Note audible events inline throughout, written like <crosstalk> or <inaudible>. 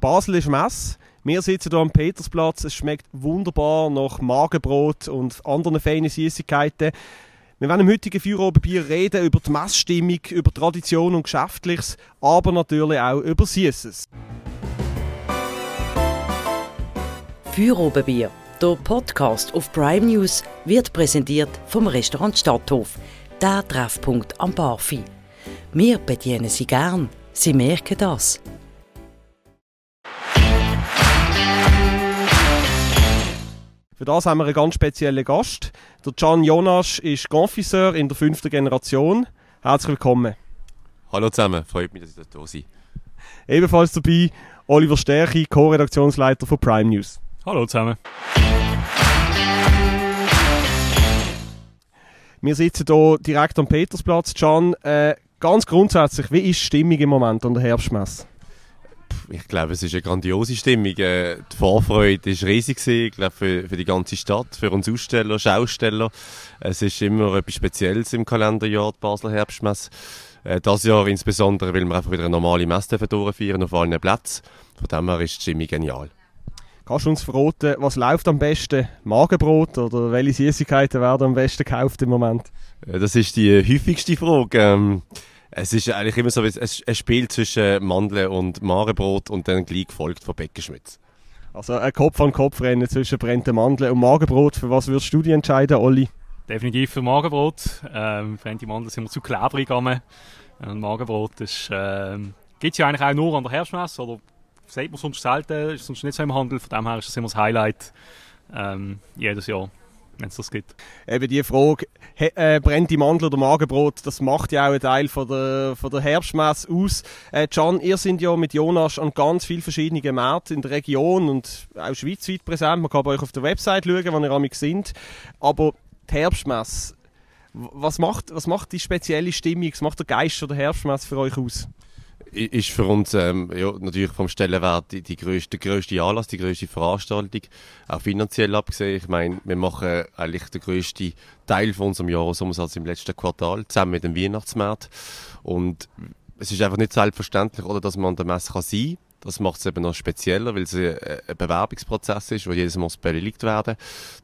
Basel ist Mess. Wir sitzen hier am Petersplatz. Es schmeckt wunderbar nach Magenbrot und anderen feinen Süßigkeiten. Wir werden im heutigen Feierabendbier reden über die Messstimmung, über Tradition und Geschäftliches, aber natürlich auch über Süßes. Feierabendbier, der Podcast auf Prime News, wird präsentiert vom Restaurant Stadthof, der Treffpunkt am Barfi. Wir bedienen Sie gern. Sie merken das. Für das haben wir einen ganz speziellen Gast. Der Can Jonas ist Confiseur in der fünften Generation. Herzlich willkommen. Hallo zusammen, freut mich, dass ich da bin. Ebenfalls dabei Oliver Stärchi, Co-Redaktionsleiter von Prime News. Hallo zusammen. Wir sitzen hier direkt am Petersplatz. Can, äh, ganz grundsätzlich, wie ist die Stimmung im Moment an der Herbstmesse? Ich glaube, es ist eine grandiose Stimmung. Äh, Die Vorfreude war riesig, gewesen, ich glaube, für, für die ganze Stadt, für uns Aussteller, Schausteller. Es ist immer etwas Spezielles im Kalenderjahr, die Basler Herbstmesse. Äh, Das Jahr insbesondere, weil wir einfach wieder eine normale Messe durchführen auf allen Plätzen. Von dem her ist die Stimmung genial. Kannst du uns verraten, was läuft am besten? Magenbrot oder welche Süßigkeiten werden am besten gekauft im Moment? Äh, Das ist die häufigste Frage. Ähm, es ist eigentlich immer so, ein Spiel zwischen Mandeln und Marenbrot und dann gleich gefolgt von Beckenschmitz. Also ein Kopf an Kopf rennen zwischen brennten Mandeln und Magenbrot. Für was würdest du dich entscheiden, Olli? Definitiv für Magenbrot. Ähm, Fremde Mandeln sind wir zu klebrig gegangen. Und Magenbrot ist, ähm, gibt es ja eigentlich auch nur an der Herbstmesse, oder sieht man sonst selten, ist sonst nicht so im Handel. Von dem her ist das immer das Highlight ähm, jedes Jahr, wenn es das gibt. Eben die Frage, he, äh, brennt die Mandel oder Magenbrot, das macht ja auch einen Teil von der, von der Herbstmesse aus. Äh, Can, ihr seid ja mit Jonas an ganz vielen verschiedenen Märkten in der Region und auch schweizweit präsent. Man kann bei euch auf der Website schauen, wann ihr amig sind. Aber die Herbstmesse, was macht, was macht die spezielle Stimmung, was macht der Geist von der Herbstmesse für euch aus? Ist für uns ähm, ja, natürlich vom Stellenwert die, die grösste, der grösste Anlass, die grösste Veranstaltung, auch finanziell abgesehen. Ich meine, wir machen eigentlich den grössten Teil von unserem Jahresumsatz im letzten Quartal, zusammen mit dem Weihnachtsmarkt. Und es ist einfach nicht selbstverständlich, oder, dass man an der Messe kann sein kann. Das macht es eben noch spezieller, weil es ein, Bewerbungsprozess ist, wo jedes Mal bewilligt werden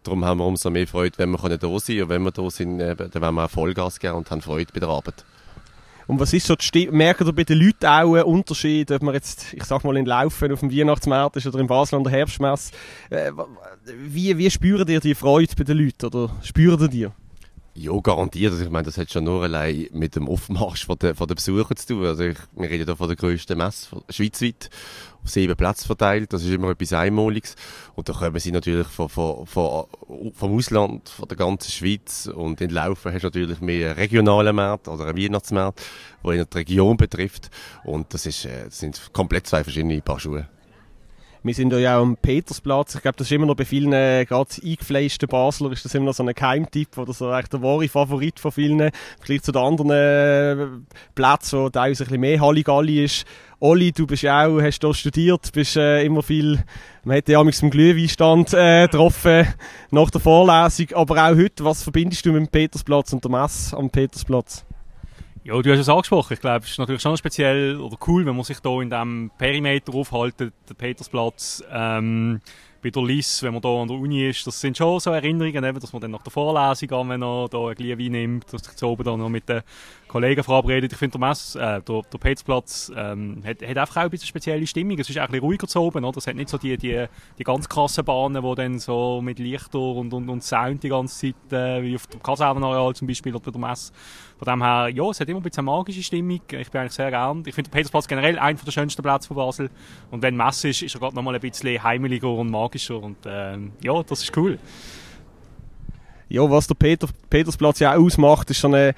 Darum haben wir umso mehr Freude, wenn wir da sein können. Und wenn wir da sind, dann wollen wir auch Vollgas geben und haben Freude bei der Arbeit. Und was ist so die Stimmung? Merkt ihr bei den Leuten auch einen Unterschied, ob man jetzt, ich sag mal, in Laufen auf dem Weihnachtsmarkt ist oder in Basel an der Herbstmesse? Äh, wie, wie spürt ihr die Freude bei den Leuten oder spürt ihr die? Ja, garantiert. Also ich meine, das hat schon nur allein mit dem Aufmarsch von der, von der Besucher zu tun. Also ich, wir reden hier von der grössten Messe schweizweit, auf sieben Plätze verteilt. Das ist immer etwas Einmaliges. Und da kommen sie natürlich von, von, von, vom Ausland, von der ganzen Schweiz. Und in Laufen hast du natürlich mehr einen regionalen Markt oder einen Weihnachtsmarkt, der die Region betrifft. Und das, ist, äh, das sind komplett zwei verschiedene Paar Schuhe. Wir sind ja auch am Petersplatz. Ich glaube, das ist immer noch bei vielen, äh, gerade eingefleischten Basler, ist das immer noch so ein Geheimtipp oder so echt der wahre Favorit von vielen. Vielleicht zu den anderen äh, Plätzen, wo teilweise ein bisschen mehr Halligalli ist. Olli, du bist ja auch, hast hier studiert, bist äh, immer viel, man hat ja am Glühweinstand äh, getroffen nach der Vorlesung, aber auch heute, was verbindest du mit dem Petersplatz und der Messe am Petersplatz? Ja, du hast es angesprochen. Ich glaube, es ist natürlich schon speziell oder cool, wenn man sich hier in diesem Perimeter aufhalten, der Petersplatz, ähm, bei der Liss, wenn man hier an der Uni ist. Das sind schon so Erinnerungen, eben, dass man dann nach der Vorlesung einmal noch da ein Glühwein nimmt, dass sich oben dann noch mit den Kollegen verabredet. Ich finde, der, äh, der, der Petersplatz ähm, hat, hat einfach auch ein bisschen spezielle Stimmung. Es ist auch ein bisschen ruhiger zu oben, oder? Es hat nicht so die, die, die ganz krassen Bahnen, die dann so mit Lichter und, und, und Sound die ganze Zeit, äh, wie auf dem Kasernenareal zum Beispiel oder bei der Messe. Von dem her, ja, es hat immer ein bisschen magische Stimmung. Ich bin eigentlich sehr gern. Ich finde den Petersplatz generell einer der schönsten Plätze von Basel. Und wenn Messe ist, ist er gerade nochmal ein bisschen heimeliger und magischer. Und ähm, ja, das ist cool. Ja, was der Peter, Petersplatz ja auch ausmacht, ist so eine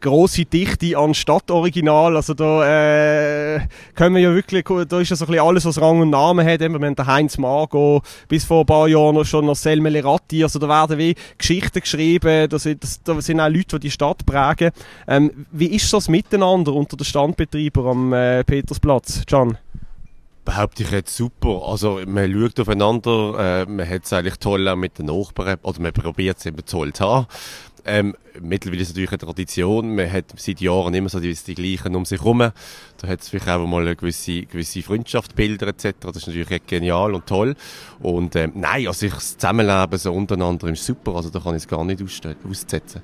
grosse Dichte an Stadtoriginal. Also da äh, können wir ja wirklich, da ist ja so ein bisschen alles, was Rang und Namen hat. Wir haben den Heinz Margo, bis vor ein paar Jahren noch schon noch Selme Leratti. Also da werden wie Geschichten geschrieben, da sind, da sind auch Leute, die die Stadt prägen. Ähm, wie ist das Miteinander unter den Standbetreibern am äh, Petersplatz, Can? Behaupte ich jetzt super. Also man schaut aufeinander, äh, man hat es eigentlich toll auch mit den Nachbarn, oder man probiert es eben toll zu haben. Ähm, mittlerweile ist es natürlich eine Tradition, man hat seit Jahren immer so die, die gleichen um sich herum. Da hat es vielleicht auch mal eine gewisse, gewisse Freundschaftsbilder etc. Das ist natürlich genial und toll. Und ähm, nein, also ich, das Zusammenleben so untereinander ist super, also da kann ich es gar nicht aussetzen.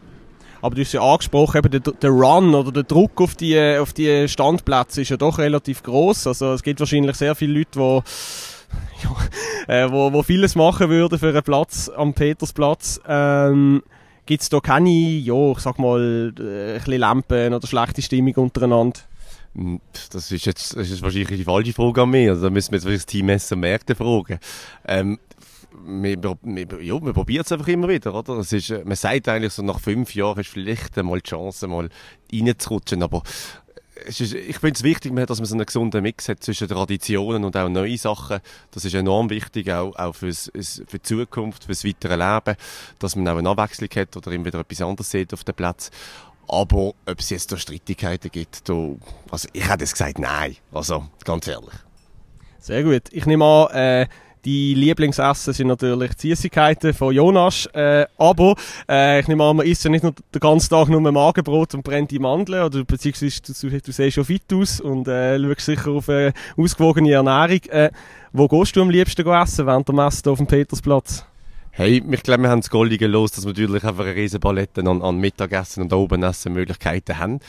Aber du hast ja angesprochen, eben der, der Run oder der Druck auf die, auf die Standplätze ist ja doch relativ groß. Also es gibt wahrscheinlich sehr viele Leute, die <laughs> ja, äh, wo, wo vieles machen würden für einen Platz am Petersplatz. Ähm, Gibt es da keine, ja, ich sag mal, äh, ein Lampen oder schlechte Stimmung untereinander? Hm, das ist jetzt das ist wahrscheinlich die falsche Frage an mich. Also da müssen wir jetzt das Team Messer Märkte fragen. Ähm, wir, ja, wir probieren es einfach immer wieder, oder? Es ist, äh, man sagt eigentlich so, nach fünf Jahren ist vielleicht einmal die Chance, mal reinzurutschen, aber es ist, ich finde es wichtig, dass man so einen gesunden Mix hat zwischen Traditionen und auch neuen Sachen. Das ist enorm wichtig, auch, auch fürs, für die Zukunft, fürs weitere Leben, dass man auch eine Abwechslung hat oder immer wieder etwas anderes sieht auf dem Platz. Aber ob es jetzt da Streitigkeiten gibt, da, also ich hätte es gesagt, nein. Also, ganz ehrlich. Sehr gut. Ich nehme an, äh, die Lieblingsessen sind natürlich die Süßigkeiten von Jonas. Äh, aber äh, ich nehme an, man isst ja nicht nur den ganzen Tag nur Magenbrot und brennt die Mandeln. Oder beziehungsweise du, du, du siehst schon fit aus und äh, schaust sicher auf eine ausgewogene Ernährung. Äh, wo gehst du am liebsten essen während der Messe auf dem Petersplatz? Hey, ich glaube, wir haben das Goldige los, dass wir natürlich einfach eine riesen Palette an, an Mittagessen und Obenessen Möglichkeiten haben.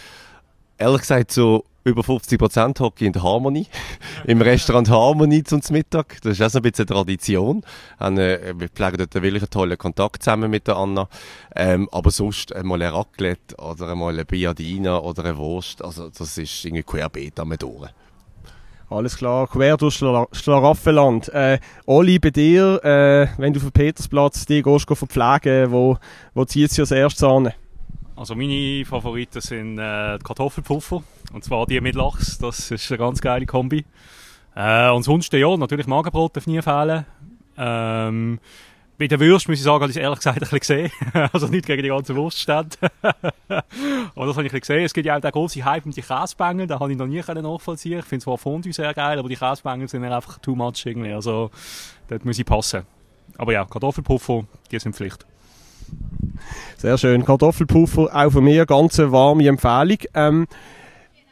Ehrlich gesagt, so über 50 Prozent hocke in der Harmony. <laughs> Im Restaurant Harmony zum Mittag. Das ist auch so ein bisschen Tradition. Äh, wir pflegen dort wirklich einen tollen Kontakt zusammen mit der Anna. Ähm, aber sonst einmal ein Raclette oder einmal eine Biadina oder eine Wurst. Also, das ist irgendwie querbeet am durch. Alles klar, quer durch Schla Schlaraffenland. Äh, Oli, bei dir, äh, wenn du auf den Petersplatz die gehst, verpflegen, wo, wo zieht es als erstes an? Also meine Favoriten sind äh, Kartoffelpuffer. Und zwar die mit Lachs. Das ist eine ganz geile Kombi. Äh, und sonst, ja, natürlich Magenbrot darf nie fehlen. Ähm, bei der Würst muss ich sagen, habe ich ehrlich gesagt ein bisschen gesehen. <laughs> also nicht gegen die ganzen Wurststände. <laughs> Aber das habe ich ein gesehen. Es gibt ja auch den grossen Hype um die Käsebängel. Den habe ich noch nie nachvollziehen Ich finde zwar Fondue sehr geil, aber die Käsebängel sind einfach too much irgendwie. Also, dort muss ich passen. Aber ja, Kartoffelpuffer, die sind Pflicht. Sehr schön. Kartoffelpuffer, auch von mir ganz eine warme Empfehlung. Ähm,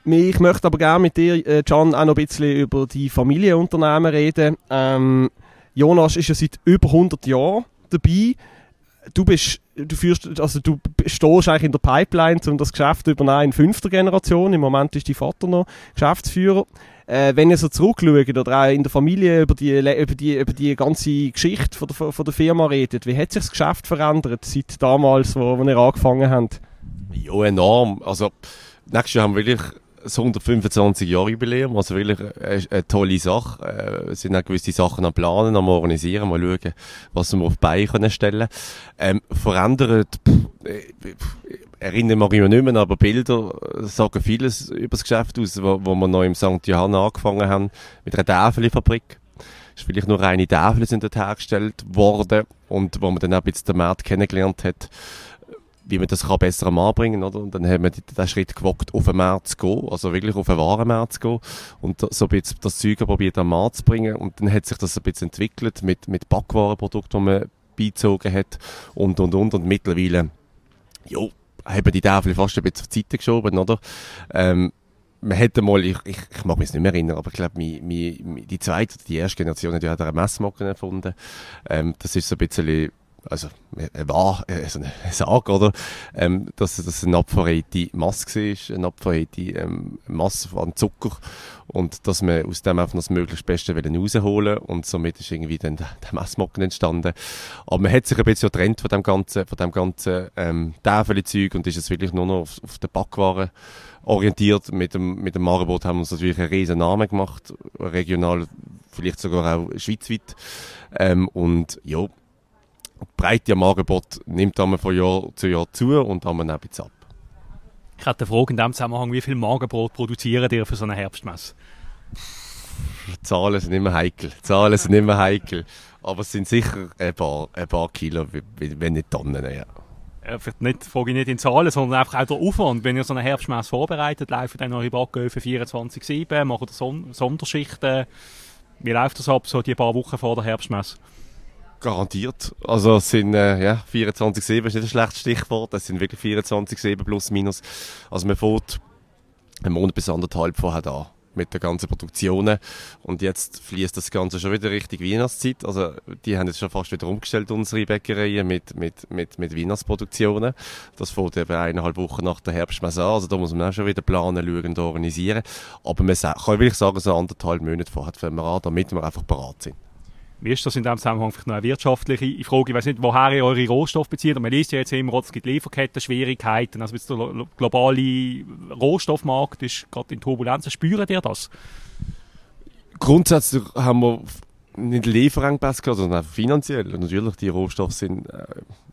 ich möchte aber gerne mit dir, äh, Can, auch noch ein bisschen über die Familienunternehmen reden. Ähm, Jonas ist ja seit über 100 Jahren dabei. Du bist, du führst, also du stehst eigentlich in der Pipeline, um das Geschäft zu übernehmen in fünfter Generation. Im Moment ist dein Vater noch Geschäftsführer äh, wenn ihr so zurückschaut oder auch in der Familie über die, über die, über die ganze Geschichte von der, von der Firma redet, wie hat sich das Geschäft verändert seit damals, wo, wo ihr angefangen habt? Ja, enorm. Also, nächstes Jahr haben wir wirklich das 125 Jahre Jubiläum, also wirklich eine, eine tolle Sache. Äh, es sind auch gewisse Sachen am Planen, am Organisieren, mal schauen, was wir auf die Beine können stellen. Ähm, verändert, pff, äh, erinnere mich nicht mehr, aber Bilder sagen vieles über das Geschäft aus, wo, wo wir noch im St. Johann angefangen haben, mit einer Täfelfabrik. Ist vielleicht nur reine Täfel sind dort hergestellt worden und wo man dann auch ein bisschen den Markt kennengelernt hat, wie man das kann besser am anbringen oder? Und dann haben wir den Schritt gewagt, auf den Markt zu gehen, also wirklich auf den Warenmarkt zu gehen und so ein bisschen das Zeug probiert am Markt zu bringen und dann hat sich das ein bisschen entwickelt mit, mit Backwarenprodukten, die man beizogen hat und, und, und, und mittlerweile, jo, haben die Tafel fast ein bisschen zur Seite geschoben, oder? Ähm, man hätte mal, ich, ich, ich mag mich nicht mehr erinnern, aber ich glaube, die zweite, die erste Generation hat eine Messmocken erfunden. Ähm, das ist so ein bisschen also war also eine Sage, oder? Ähm, dass das eine abverheilte Masse war, eine abverheilte ähm, Masse an Zucker und dass man aus dem einfach das möglichst Beste rausholen und somit ist irgendwie dann der, Messmocken entstanden. Aber man hat sich ein bisschen getrennt von dem ganzen, von dem ganzen ähm, Täfeli-Zeug und ist jetzt wirklich nur noch auf, auf der Backwaren orientiert. Mit dem, mit dem Maribot haben wir uns natürlich einen riesen Namen gemacht, regional, vielleicht sogar auch schweizweit. Ähm, und ja, Breite am Angebot nimmt dann von Jahr zu Jahr zu und dann ein bisschen ab. Ich hätte eine Frage in dem Zusammenhang, wie viel Magenbrot produzieren ihr für so eine Herbstmesse? Zahlen sind immer heikel. Zahlen sind immer heikel. Aber es sind sicher ein paar, ein paar Kilo, wenn nicht Tonnen. Ja. Ja, nicht, frage ich nicht in Zahlen, sondern einfach auch der Aufwand. Wenn ihr so eine Herbstmesse vorbereitet, laufen dann eure Backöfen 24-7, machen Son Sonderschichten. Wie läuft das ab, so die paar Wochen vor der Herbstmesse? Garantiert. Also es sind äh, ja, 24-7 ist nicht ein schlechtes Stichwort, es sind wirklich 24-7 plus minus. Also man fährt einen Monat bis anderthalb vorher da mit den ganzen Produktionen. Und jetzt fließt das Ganze schon wieder Richtung Weihnachtszeit. Also, die haben jetzt schon fast wieder umgestellt, unsere Bäckereien, mit, mit, mit, mit Weihnachtsproduktionen. Das fängt eben eineinhalb Wochen nach der Herbstmesse an. Also, da muss man auch schon wieder planen, schauen und organisieren. Aber man kann wirklich sagen, so anderthalb Monate vorher fangen wir an, damit wir einfach bereit sind. Wie ist das in diesem Zusammenhang vielleicht noch eine wirtschaftliche Frage? Ich weiß nicht, woher ihr eure Rohstoffe bezieht. Man liest ja jetzt immer, es gibt Lieferketten-Schwierigkeiten. Also der globale Rohstoffmarkt ist gerade in Turbulenzen. Spüren ihr das? Grundsätzlich haben wir nicht Lieferengpässe gehabt, sondern auch finanziell. Natürlich, die Rohstoffe sind äh,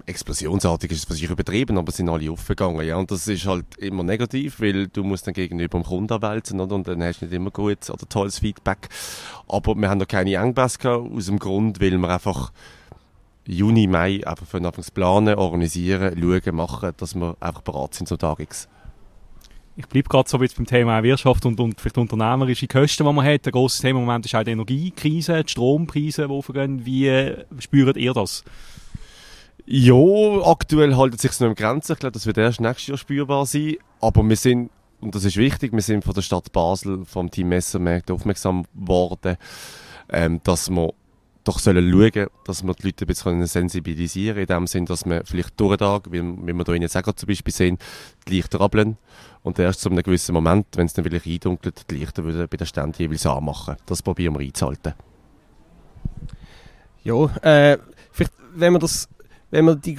explosionsartig, ist es übertrieben, aber sind alle aufgegangen. Ja, und das ist halt immer negativ, weil du musst dann gegenüber dem Kunden wälzen oder? und dann hast du nicht immer gutes oder tolles Feedback. Aber wir haben noch keine Engpässe gehabt, aus dem Grund, weil wir einfach Juni, Mai einfach von Anfang planen, organisieren, schauen, machen, dass wir einfach bereit sind zum Tag X ich bleibe gerade so jetzt beim Thema Wirtschaft und, und vielleicht unternehmerische Kosten, die man hat. Ein grosses Thema im Moment ist auch die Energiekrise, die Strompreise, die aufgehen. Wie spürt ihr das? Ja, aktuell halten sich noch im Grenzen. Ich glaube, das wird erst nächstes Jahr spürbar sein. Aber wir sind, und das ist wichtig, wir sind von der Stadt Basel, vom Team Messermärkte aufmerksam geworden, ähm, dass wir doch sollen schauen, dass wir die Leute ein bisschen sensibilisieren können, in dem Sinn, dass wir vielleicht durch den Tag, wie, wie wir hier jetzt auch zum Beispiel sehen, die Lichter abblenden und erst zu einem gewissen Moment, wenn es dann vielleicht eindunkelt, die Lichter bei den Ständen jeweils anmachen. Das probieren wir einzuhalten. Ja, äh, vielleicht, wenn man das wenn wir die,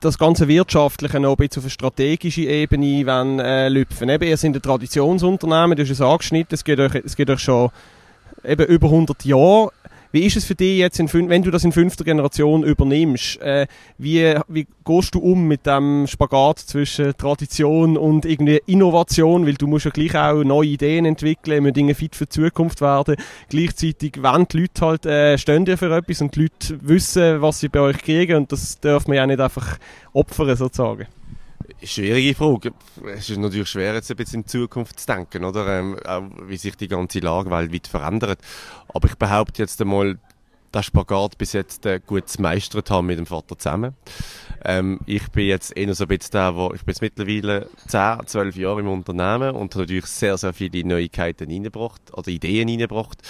das ganze Wirtschaftliche noch ein bisschen auf eine strategische Ebene wollen, äh, lüpfen. Eben, ihr seid ein Traditionsunternehmen, du hast es angeschnitten, es geht euch, es geht euch schon eben über 100 Jahre. Wie ist es für dich jetzt, in, wenn du das in fünfter Generation übernimmst? Äh, wie, wie gehst du um mit dem Spagat zwischen Tradition und irgendwie Innovation? Weil du musst ja gleich auch neue Ideen entwickeln, müssen Dinge fit für die Zukunft werden. Gleichzeitig wenn die Leute halt, äh, stehen dir für etwas und die Leute wissen, was sie bei euch kriegen und das darf man ja nicht einfach opfern sozusagen. Schwierige Frage. Es ist natürlich schwer, jetzt ein bisschen in Zukunft zu denken, oder? Ähm, wie sich die ganze Lage weltweit verändert. Aber ich behaupte jetzt einmal, das Spagat bis jetzt äh, gut gemeistert haben mit dem Vater zusammen. Ähm, ich bin jetzt eher so ein bisschen der, wo, ich bin jetzt mittlerweile 10, 12 Jahre im Unternehmen und habe natürlich sehr, sehr viele Neuigkeiten reingebracht, oder Ideen reingebracht.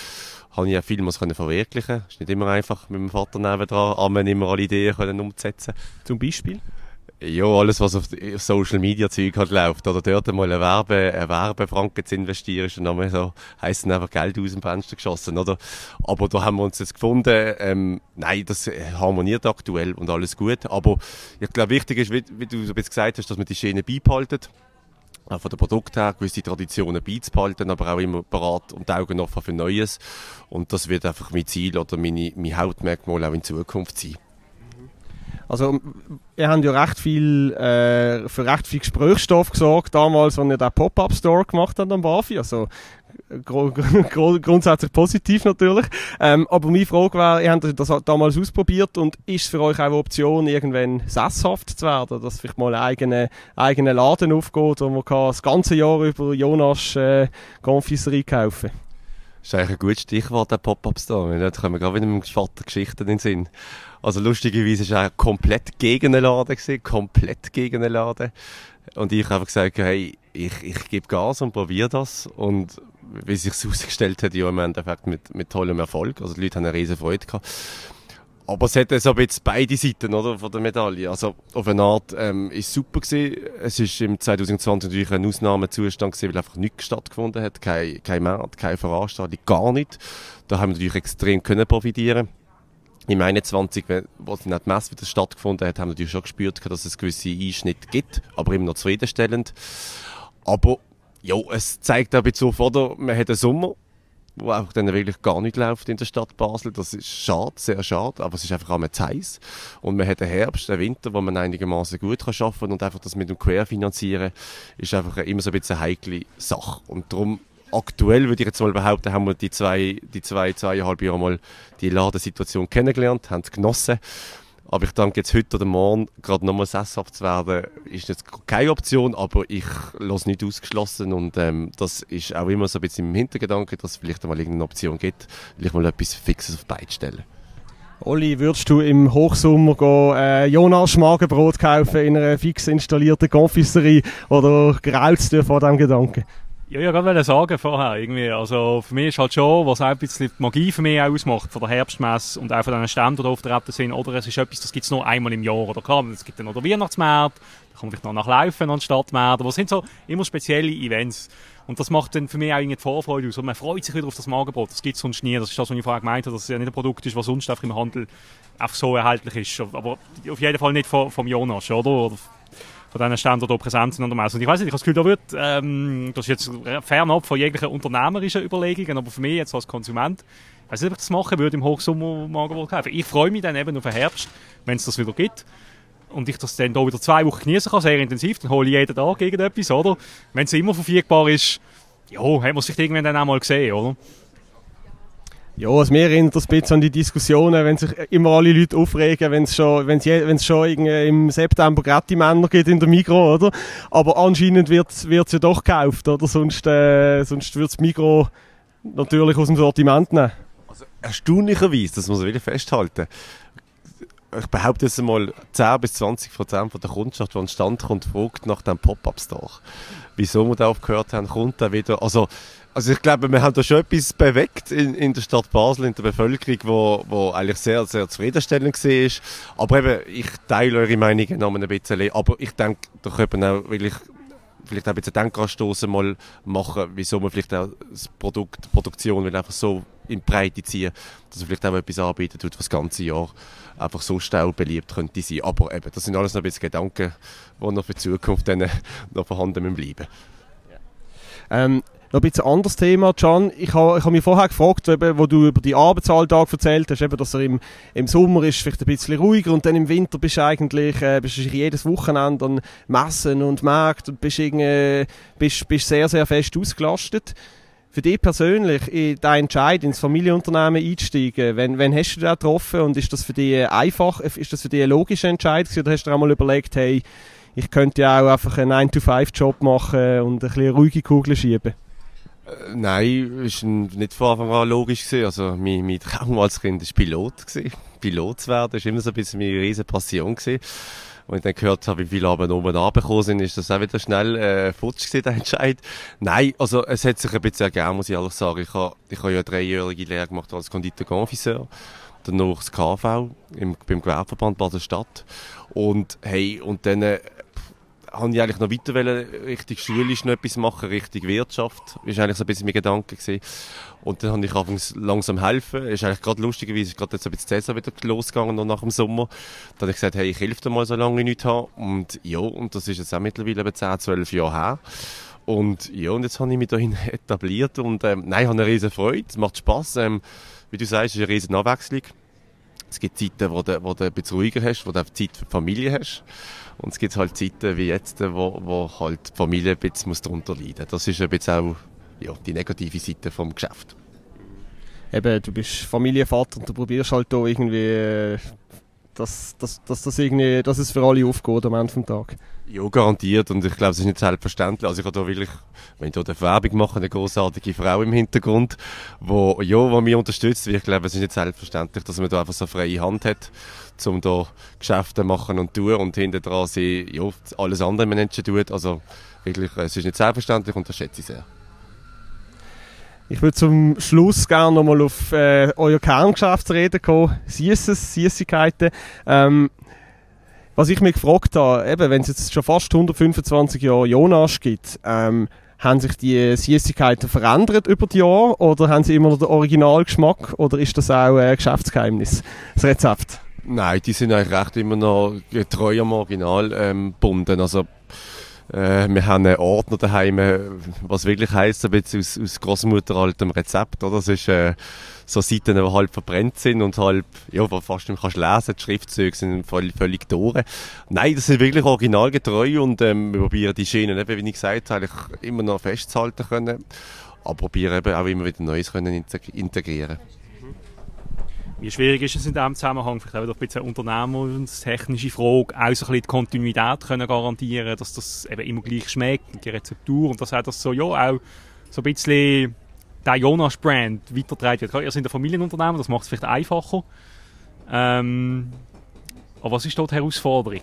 Habe ich ja viel können verwirklichen. Ist nicht immer einfach mit dem Vater nebenan, aber immer alle Ideen können umzusetzen. Zum Beispiel? Ja, alles, was auf Social Media Zeug halt läuft. Oder dort mal eine Werbe, eine Werbefranke zu investieren, ist dann einmal so, heisst dann einfach Geld aus dem Fenster geschossen, oder? Aber da haben wir uns jetzt gefunden, ähm, nein, das harmoniert aktuell und alles gut. Aber ich glaube, wichtig ist, wie, wie du so ein gesagt hast, dass man die Schiene beibehalten. Auch von den Produkten her, gewisse Traditionen beizubehalten, aber auch immer parat und die Augen offen für Neues. Und das wird einfach mein Ziel oder meine, mein Hauptmerkmal auch in Zukunft sein. Also, ihr habt ja recht viel, äh, für recht viel Gesprächsstoff gesorgt damals, als ihr den Pop-Up-Store gemacht habt am Bafi. Also, gr gr <laughs> grundsätzlich positiv natürlich. Ähm, aber meine Frage wäre, ihr habt das damals ausprobiert und ist es für euch auch eine Option, irgendwann sesshaft zu werden, dass vielleicht mal einen eigenen, eigenen Laden aufgeht, wo man kann das ganze Jahr über Jonas äh, Confiserie kaufen Ist eigentlich ein gutes Stichwort, der Pop-Up-Store. Da kommen wir gerade wieder mit dem Vater Geschichten in den Sinn. Also lustigerweise war er komplett gegen den Laden, gewesen, komplett gegen den Laden. Und ich habe gesagt, hey, ich, ich gebe Gas und probiere das. Und wie sich herausgestellt hat, ja im Endeffekt mit, mit tollem Erfolg. Also die Leute haben eine riesen Freude gehabt. Aber es hat so jetzt beide Seiten, oder, von der Medaille. Also, auf eine Art, ähm, ist super gewesen. Es ist im 2020 natürlich ein Ausnahmezustand gewesen, weil einfach nichts stattgefunden hat. Kein, kein Markt, keine Veranstaltung, gar nicht. Da haben wir natürlich extrem können profitieren im 21, wo die Messe wieder stattgefunden hat, haben wir natürlich schon gespürt, dass es gewisse Einschnitte gibt, aber immer noch zufriedenstellend. Aber, ja, es zeigt auch ein bisschen auf, oder? Man hat einen Sommer, wo einfach dann wirklich gar nicht läuft in der Stadt Basel. Das ist schade, sehr schade, aber es ist einfach einmal zu heiß. Und man hat einen Herbst, einen Winter, wo man einigermaßen gut kann arbeiten und einfach das mit dem Querfinanzieren ist einfach immer so ein bisschen eine heikle Sache. Und darum aktuell würde ich jetzt mal behaupten, haben wir die zwei, die zwei, zweieinhalb Jahre mal die Ladensituation kennengelernt, haben es genossen. Aber ich denke, jetzt heute oder morgen gerade nochmal sesshaft zu werden, ist jetzt keine Option, aber ich lasse nicht ausgeschlossen und ähm, das ist auch immer so ein bisschen im Hintergedanken, dass es vielleicht mal irgendeine Option gibt, vielleicht mal etwas Fixes auf beide stellen. Olli, würdest du im Hochsommer gehen, äh, Jonas Magenbrot kaufen in einer fix installierten Confiserie oder graulst du vor diesem Gedanken? Ja, ja, gerade sagen vorher, irgendwie. Also, für mich ist halt schon, was auch ein bisschen die Magie für mich ausmacht, von der Herbstmesse und auch von diesen Ständen, die da auftreten sind, oder es ist etwas, das gibt es nur einmal im Jahr, oder klar, es gibt dann noch den Weihnachtsmarkt, da kann man vielleicht noch nachlaufen an Stadtmärkten, aber es sind so immer spezielle Events. Und das macht dann für mich auch irgendwie die Vorfreude aus. Und man freut sich wieder auf das Magenbrot. Das gibt es sonst nie. Das ist das, was ich vorher gemeint habe, dass es ja nicht ein Produkt ist, was sonst einfach im Handel einfach so erhältlich ist. Aber auf jeden Fall nicht vom, Jonas, oder von diesen Ständen, die präsent sind. Und ich weiß nicht, ich habe das Gefühl, da wird, ähm, das ist jetzt fernab von jeglichen unternehmerischen Überlegungen, aber für mich jetzt als Konsument, ich weiß nicht, ob ich das machen würde im Hochsommer Magerwolf kaufen. Ich freue mich dann eben auf den Herbst, wenn es das wieder gibt. Und ich das dann da wieder zwei Wochen genießen kann, sehr intensiv, dann hole ich jeden Tag irgendetwas, oder? Wenn es immer verfügbar ist, ja, hat man sich irgendwann dann auch mal gesehen, oder? Ja, also mir erinnert das ein bisschen an die Diskussionen, wenn sich immer alle Leute aufregen, wenn es schon, wenn's je, wenn's schon irgendwie im September gratis Männer gibt in der Migro, oder? Aber anscheinend wird es ja doch gekauft, oder? Sonst, äh, sonst wird das Migro natürlich aus dem Sortiment nehmen. Also erstaunlicherweise, das muss man wieder festhalten, ich behaupte jetzt mal 10 bis 20 Prozent der Kundschaft, die an den Stand kommt, fragt nach dem Pop-Up-Store. Wieso wir da aufgehört haben, kommt da wieder, also also ich glaube, wir haben da schon etwas bewegt in, in der Stadt Basel, in der Bevölkerung, wo, wo eigentlich sehr, sehr zufriedenstellend war. Aber eben, ich teile eure Meinungen noch ein bisschen. Aber ich denke, da könnte man auch wirklich vielleicht auch ein bisschen Denkanstoßen mal machen, wieso man vielleicht auch das Produkt, die Produktion will einfach so in die Breite ziehen, dass man vielleicht auch etwas anbietet, was das ganze Jahr einfach so auch beliebt könnte sein. Aber eben, das sind alles noch ein bisschen Gedanken, die noch für die Zukunft dann noch vorhanden bleiben. Ähm, noch ein bisschen anderes Thema, Can. Ich habe ich ha mich vorher gefragt, eben, wo du über die Arbeitsalltag erzählt hast, eben, dass er im, im Sommer ist vielleicht ein bisschen ruhiger und dann im Winter bist du eigentlich äh, bist du jedes Wochenende an Messen und Märkten und bist, bist, bist sehr, sehr fest ausgelastet. Für dich persönlich, in deinen Entscheid ins Familienunternehmen einsteigen, wenn, wenn hast du das getroffen und ist das für dich einfach, ist das für dich ein logischer Entscheid oder hast du dir einmal überlegt, hey, ich könnte ja auch einfach einen 9-to-5-Job machen und ein bisschen ruhige Kugeln schieben? Nein, ist nicht von Anfang an logisch gewesen. Also, mein, mein Traum als Kind war Pilot gewesen. Pilot zu werden, ist immer so ein bisschen meine riesen Passion gewesen. Und ich dann gehört habe, wie viele Abend oben angekommen sind, ist das auch wieder schnell, äh, futsch gewesen, der Entscheid. Nein, also, es hat sich ein bisschen ergeben, muss ich ehrlich sagen. Ich habe, ich habe ja eine dreijährige Lehre gemacht als Konditor-Confiseur. Danach das KV im, beim Gewerbeverband Basel-Stadt. Und, hey, und dann, äh, habe ich eigentlich noch weiter wollen, richtig schulisch noch etwas machen, richtig Wirtschaft. Ist eigentlich so ein bisschen mein Gedanke gewesen. Und dann habe ich anfangs langsam helfen. Ist eigentlich gerade lustigerweise, ist gerade jetzt ein bisschen Cäsar wieder losgegangen, noch nach dem Sommer. Dann habe ich gesagt, hey, ich helfe dir mal, solange ich nichts habe. Und ja, und das ist jetzt auch mittlerweile eben 10, 12 Jahre her. Und ja, und jetzt habe ich mich dahin <laughs> etabliert und ähm, nein, ich habe eine riesen Freude, es macht Spass. Ähm, wie du sagst, es ist eine riesen Abwechslung. Es gibt Zeiten, wo du, wo du ein bisschen ruhiger hast, wo du Zeit für die Familie hast. Und es gibt halt Zeiten wie jetzt, wo, wo halt die Familie ein bisschen darunter leiden muss. Das ist ein bisschen auch ja, die negative Seite vom Geschäft. Eben, du bist Familienvater und du probierst halt da irgendwie, äh, dass, dass, dass, das irgendwie, dass es für alle aufgeht am Ende des Tages. Ja, garantiert. Und ich glaube, es ist nicht selbstverständlich. Also ich habe da wirklich, wenn ich da Werbung mache, eine großartige Frau im Hintergrund, wo, ja, wo mich unterstützt. Weil ich glaube, es ist nicht selbstverständlich, dass man da einfach so freie Hand hat, um da Geschäfte machen und tun und hinter dran sie, ja, alles andere Menschen tut. Also wirklich, es ist nicht selbstverständlich und das schätze ich sehr. Ich würde zum Schluss gerne nochmal auf äh, euer Kerngeschäft zu reden kommen. Süßes, Süßigkeiten. Ähm, was ich mich gefragt habe, eben, wenn es jetzt schon fast 125 Jahre Jonas gibt, ähm, haben sich die Süßigkeiten verändert über die Jahre oder haben sie immer noch den Originalgeschmack oder ist das auch ein Geschäftsgeheimnis, das Rezept? Nein, die sind eigentlich recht immer noch treu am Original ähm, gebunden. Also, äh, wir haben einen Ordner daheim, was wirklich heisst, ein bisschen aus, aus Großmutteraltem Rezept. Oder? Das ist äh, so Seiten, die halb verbrennt sind und halb, ja, wo fast nicht kannst lesen. Die Schriftzüge sind völlig, völlig durch. Nein, das sind wirklich originalgetreu und ähm, wir probieren die Schienen, eben, wie ich gesagt habe, immer noch festzuhalten können. Aber probieren eben auch immer wieder Neues können integrieren. Wie schwierig ist es in diesem Zusammenhang? Vielleicht auch ein bisschen eine unternehmenstechnische Frage, auch so ein die Kontinuität können garantieren, dass das eben immer gleich schmeckt, die Rezeptur und dass auch das so, ja, auch so ein bisschen der Jonas-Brand weitergetragen wird. Ihr seid ein Familienunternehmen, das macht es vielleicht einfacher. Ähm, aber was ist dort die Herausforderung?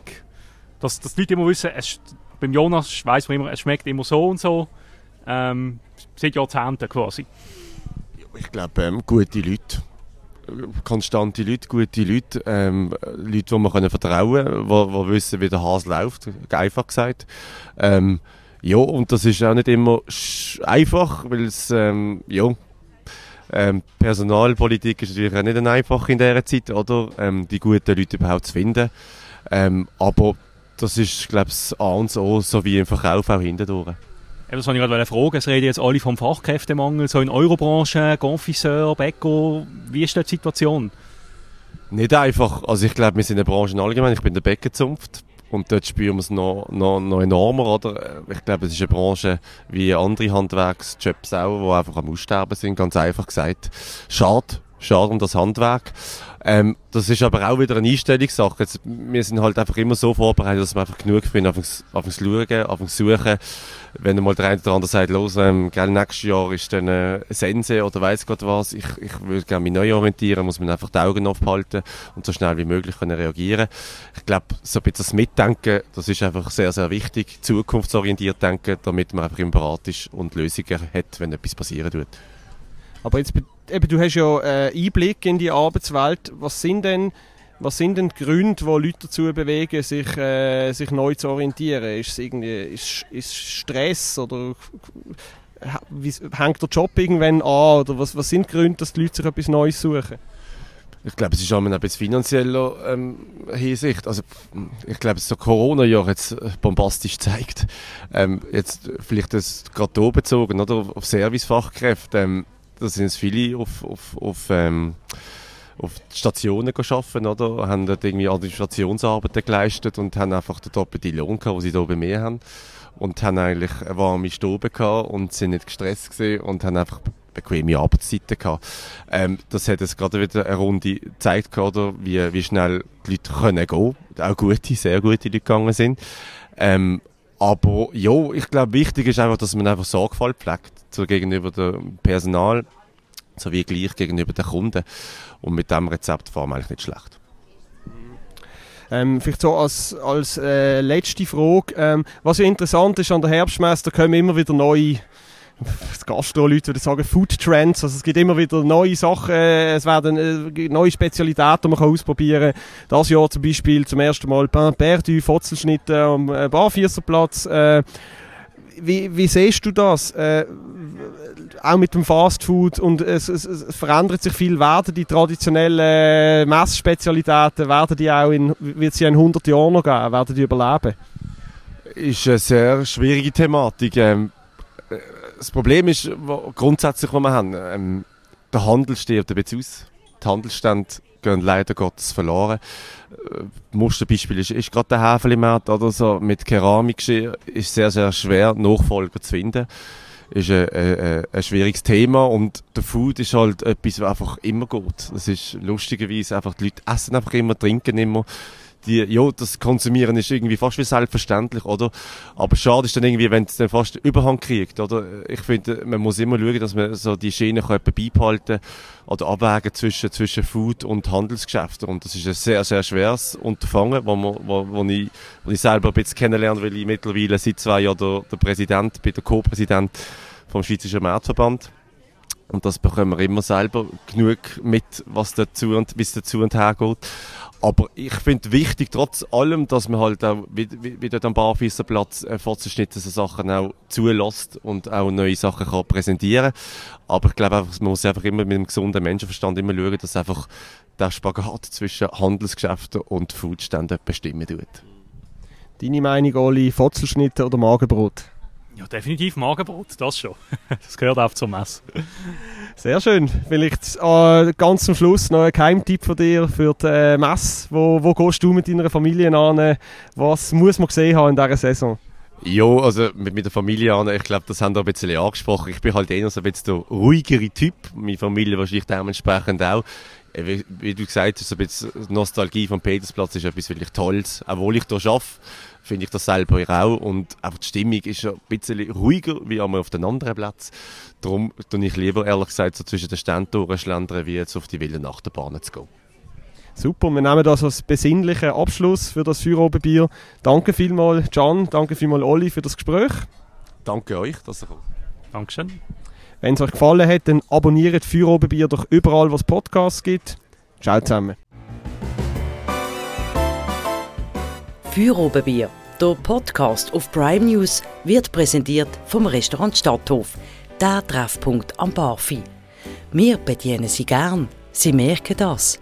Dass, dass die Leute immer wissen, es, beim Jonas weiss man immer, es schmeckt immer so und so. Ähm, seit Jahrzehnten quasi. Ich glaube, ähm, gute Leute konstante Leute, gute Leute, ähm, Leute, die man vertrauen können, die, die wissen, wie der Hase läuft, einfach gesagt. Ähm, ja, und das ist auch nicht immer einfach, weil es, ähm, ja, ähm, Personalpolitik ist natürlich auch nicht einfach in dieser Zeit, oder? Ähm, die guten Leute überhaupt zu finden. Ähm, aber das ist, glaube ich, A und O, so wie im Verkauf auch hindurch. Das wollte ich gerade fragen. Es reden jetzt alle vom Fachkräftemangel, so in eurer Branche, Confiseur, Bäcker. Wie ist die Situation? Nicht einfach. Also ich glaube, wir sind in der Branche allgemein. Ich bin der Bäckerzunft. Und dort spüren wir es noch, noch, noch enormer, oder? Ich glaube, es ist eine Branche wie andere Handwerksjobs auch, die einfach am Aussterben sind, ganz einfach gesagt. Schade, um das Handwerk. Ähm, das ist aber auch wieder eine Einstellungssache. Jetzt, wir sind halt einfach immer so vorbereitet, dass wir einfach genug finden, auf das Schauen, auf das Suchen. Wenn mal der eine oder andere sagt, los, ähm, gell, nächstes Jahr ist dann äh, Sense oder weiss Gott was, ich, ich würde gerne mich neu orientieren, muss man einfach die Augen aufhalten und so schnell wie möglich können reagieren. Ich glaube, so ein bisschen das Mitdenken, das ist einfach sehr, sehr wichtig, zukunftsorientiert denken, damit man einfach im Berat ist und Lösungen hat, wenn etwas passieren tut. Aber jetzt, eben, du hast ja äh, Einblick in die Arbeitswelt. Was sind denn, was sind denn die Gründe, die Leute dazu bewegen, sich, äh, sich neu zu orientieren? Ist es irgendwie ist, ist Stress oder wie, hängt der Job irgendwann an? Oder was, was sind die Gründe, dass die Leute sich etwas Neues suchen? Ich glaube, es ist auch ein bisschen finanzieller ähm, Hinsicht. Also, ich glaube, das Corona-Jahr jetzt äh, bombastisch zeigt. Ähm, jetzt vielleicht das gerade bezogen, oder? Auf Servicefachkräfte. Ähm, da sind es viele auf, auf, auf, ähm, auf Stationen arbeiten, oder? Haben dort irgendwie Administrationsarbeiten geleistet und haben einfach den doppelten Lohn gehabt, den sie hier bei mir haben. Und haben eigentlich eine warme Stube gehabt und sind nicht gestresst gewesen und haben einfach bequeme Arbeitszeiten gehabt. Ähm, das hat jetzt gerade wieder eine Runde gezeigt, oder? Wie, wie schnell die Leute können gehen. Auch gute, sehr gute Leute gegangen sind. Ähm, aber ja, ich glaube, wichtig ist einfach, dass man einfach Sorgfalt pflegt so gegenüber dem Personal, sowie gleich gegenüber den Kunden. Und mit diesem Rezept fahren wir eigentlich nicht schlecht. Ähm, vielleicht so als, als äh, letzte Frage. Ähm, was ja interessant ist an der Herbstmesse, da kommen immer wieder neue Gastro-Leute würden sagen Food Trends, also es gibt immer wieder neue Sachen, es werden äh, neue Spezialitäten, die man ausprobieren kann. Das Jahr zum Beispiel zum ersten Mal Pain perdu, Fotzelschnitte am äh, Barfüßerplatz. Äh, wie, wie siehst du das? Äh, auch mit dem Fast Food und es, es, es, verändert sich viel. Werden die traditionellen Messspezialitäten, werden die auch in, wird sie in 100 Jahren noch geben? Werden die überleben? Ist eine sehr schwierige Thematik. Ähm, das Problem ist wo, grundsätzlich, was wir haben, ähm, der Handel stirbt ein bisschen aus. Die Handelsstände gehen leider Gottes verloren. Äh, Musterbeispiel ist, ist gerade der Häfelimarkt oder so. Mit Keramik ist sehr, sehr schwer, Nachfolger zu finden. Ist ein, ein, ein schwieriges Thema und der Food ist halt etwas, was einfach immer geht. Das ist lustigerweise einfach, die Leute essen einfach immer, trinken immer die, ja, das Konsumieren ist irgendwie fast wie selbstverständlich, oder? Aber schade ist dann irgendwie, wenn es dann fast Überhand kriegt, oder? Ich finde, man muss immer schauen, dass man so die Schiene kann beibehalten oder abwägen zwischen, zwischen Food und Handelsgeschäften. Und das ist ein sehr, sehr schweres Unterfangen, wo, wo, wo, ich, wo ich selber ein bisschen kennenlerne, weil ich mittlerweile seit zwei Jahren der, der Präsident bin, der Co-Präsident vom Schweizerischen Marktverband. Und das bekommen wir immer selber genug mit, was dazu und, wie es dazu und her geht. Aber ich finde wichtig, trotz allem, dass man halt auch, wie, wie, dort am Barfüßerplatz äh, fortzuschnitten, so Sachen auch zulässt und auch neue Sachen kann präsentieren. Aber ich glaube einfach, man muss einfach immer mit einem gesunden Menschenverstand immer schauen, dass einfach der Spagat zwischen Handelsgeschäften und Foodständen bestimmen tut. Deine Meinung, Oli, Fotzelschnitte oder Magenbrot? Ja, definitiv Magenbrot, das schon. <laughs> Das gehört auch zum Mess. Sehr schön. Vielleicht äh, ganz zum Schluss noch ein Geheimtipp von dir für die äh, Messe. Wo, wo gehst du mit deiner Familie an? Was muss man gesehen haben in dieser Saison? Ja, also mit, mit der Familie an, ich glaube, das haben wir ein bisschen angesprochen. Ich bin halt eher so ein bisschen der ruhigere Typ. Meine Familie wahrscheinlich dementsprechend auch. Wie, wie, du gesagt hast, so ein bisschen Nostalgie vom Petersplatz ist etwas wirklich Tolles. Obwohl ich hier arbeite, finde ich das selber auch. Und auch die Stimmung ist ein bisschen ruhiger wie einmal auf den anderen Plätzen. Darum tue ich lieber, ehrlich gesagt, so zwischen den Ständen durchschlendern, wie jetzt auf die wilden Achterbahnen zu gehen. Super, wir nehmen das als besinnlichen Abschluss für das Feierobenbier. Danke vielmals, Can, danke vielmals, Olli, für das Gespräch. Danke euch, dass ihr kommt. Dankeschön. Wenn es euch gefallen hat, dann abonniert Feierobenbier doch überall, wo es Podcasts gibt. Ciao zusammen. Feierobenbier, der Podcast auf Prime News, wird präsentiert vom Restaurant Stadthof, der Treffpunkt am Barfi. Wir bedienen Sie gern, Sie merken das.